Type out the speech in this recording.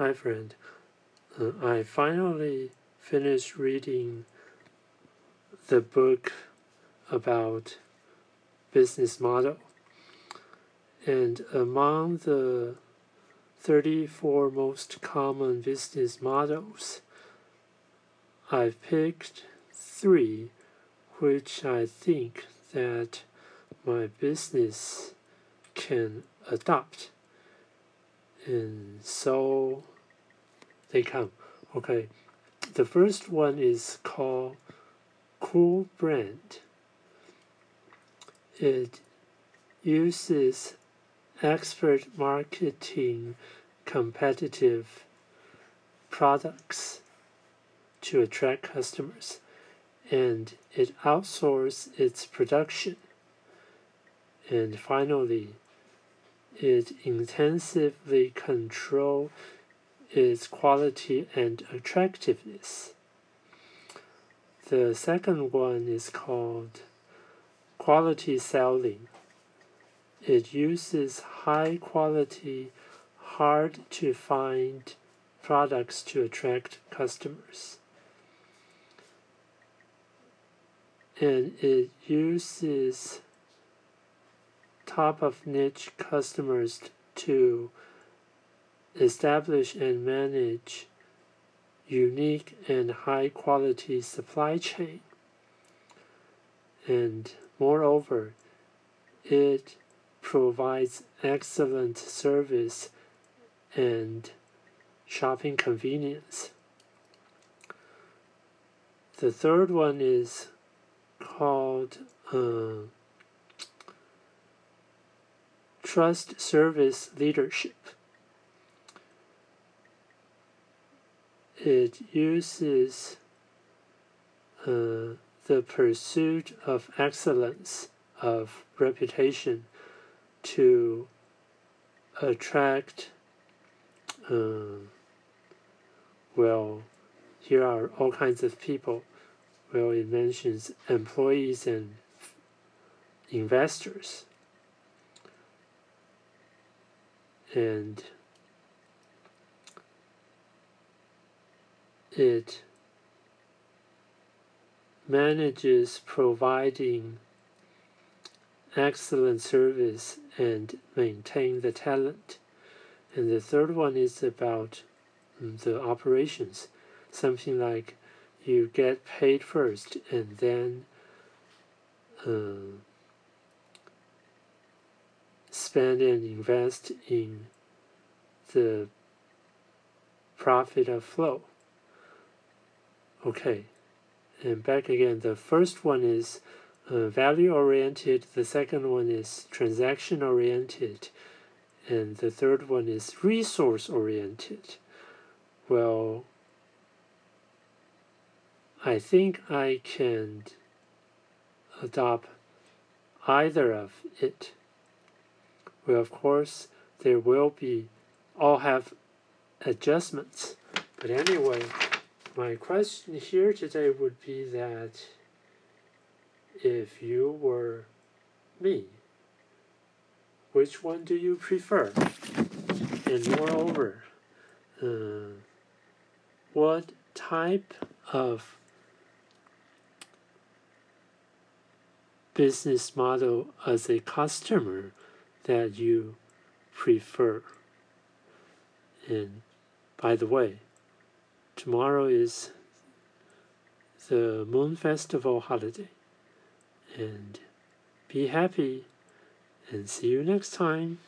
Hi, friend. Uh, I finally finished reading the book about business model. And among the 34 most common business models, I've picked three which I think that my business can adopt. And so they come. Okay. The first one is called Cool Brand. It uses expert marketing competitive products to attract customers and it outsources its production and finally it intensively control its quality and attractiveness the second one is called quality selling it uses high quality, hard to find products to attract customers. And it uses top of niche customers to establish and manage unique and high quality supply chain. And moreover, it provides excellent service and shopping convenience. The third one is called uh, Trust Service Leadership. It uses uh, the pursuit of excellence of reputation to attract uh, well here are all kinds of people well it mentions employees and investors and it manages providing excellent service and maintain the talent. And the third one is about the operations, something like you get paid first and then uh, spend and invest in the profit of flow. Okay, and back again. The first one is uh, value oriented, the second one is transaction oriented, and the third one is resource oriented. Well, I think I can adopt either of it. Well, of course, there will be all have adjustments. But anyway, my question here today would be that if you were me, which one do you prefer? And moreover, uh, what type of business model as a customer that you prefer? And by the way, tomorrow is the Moon Festival holiday and be happy and see you next time.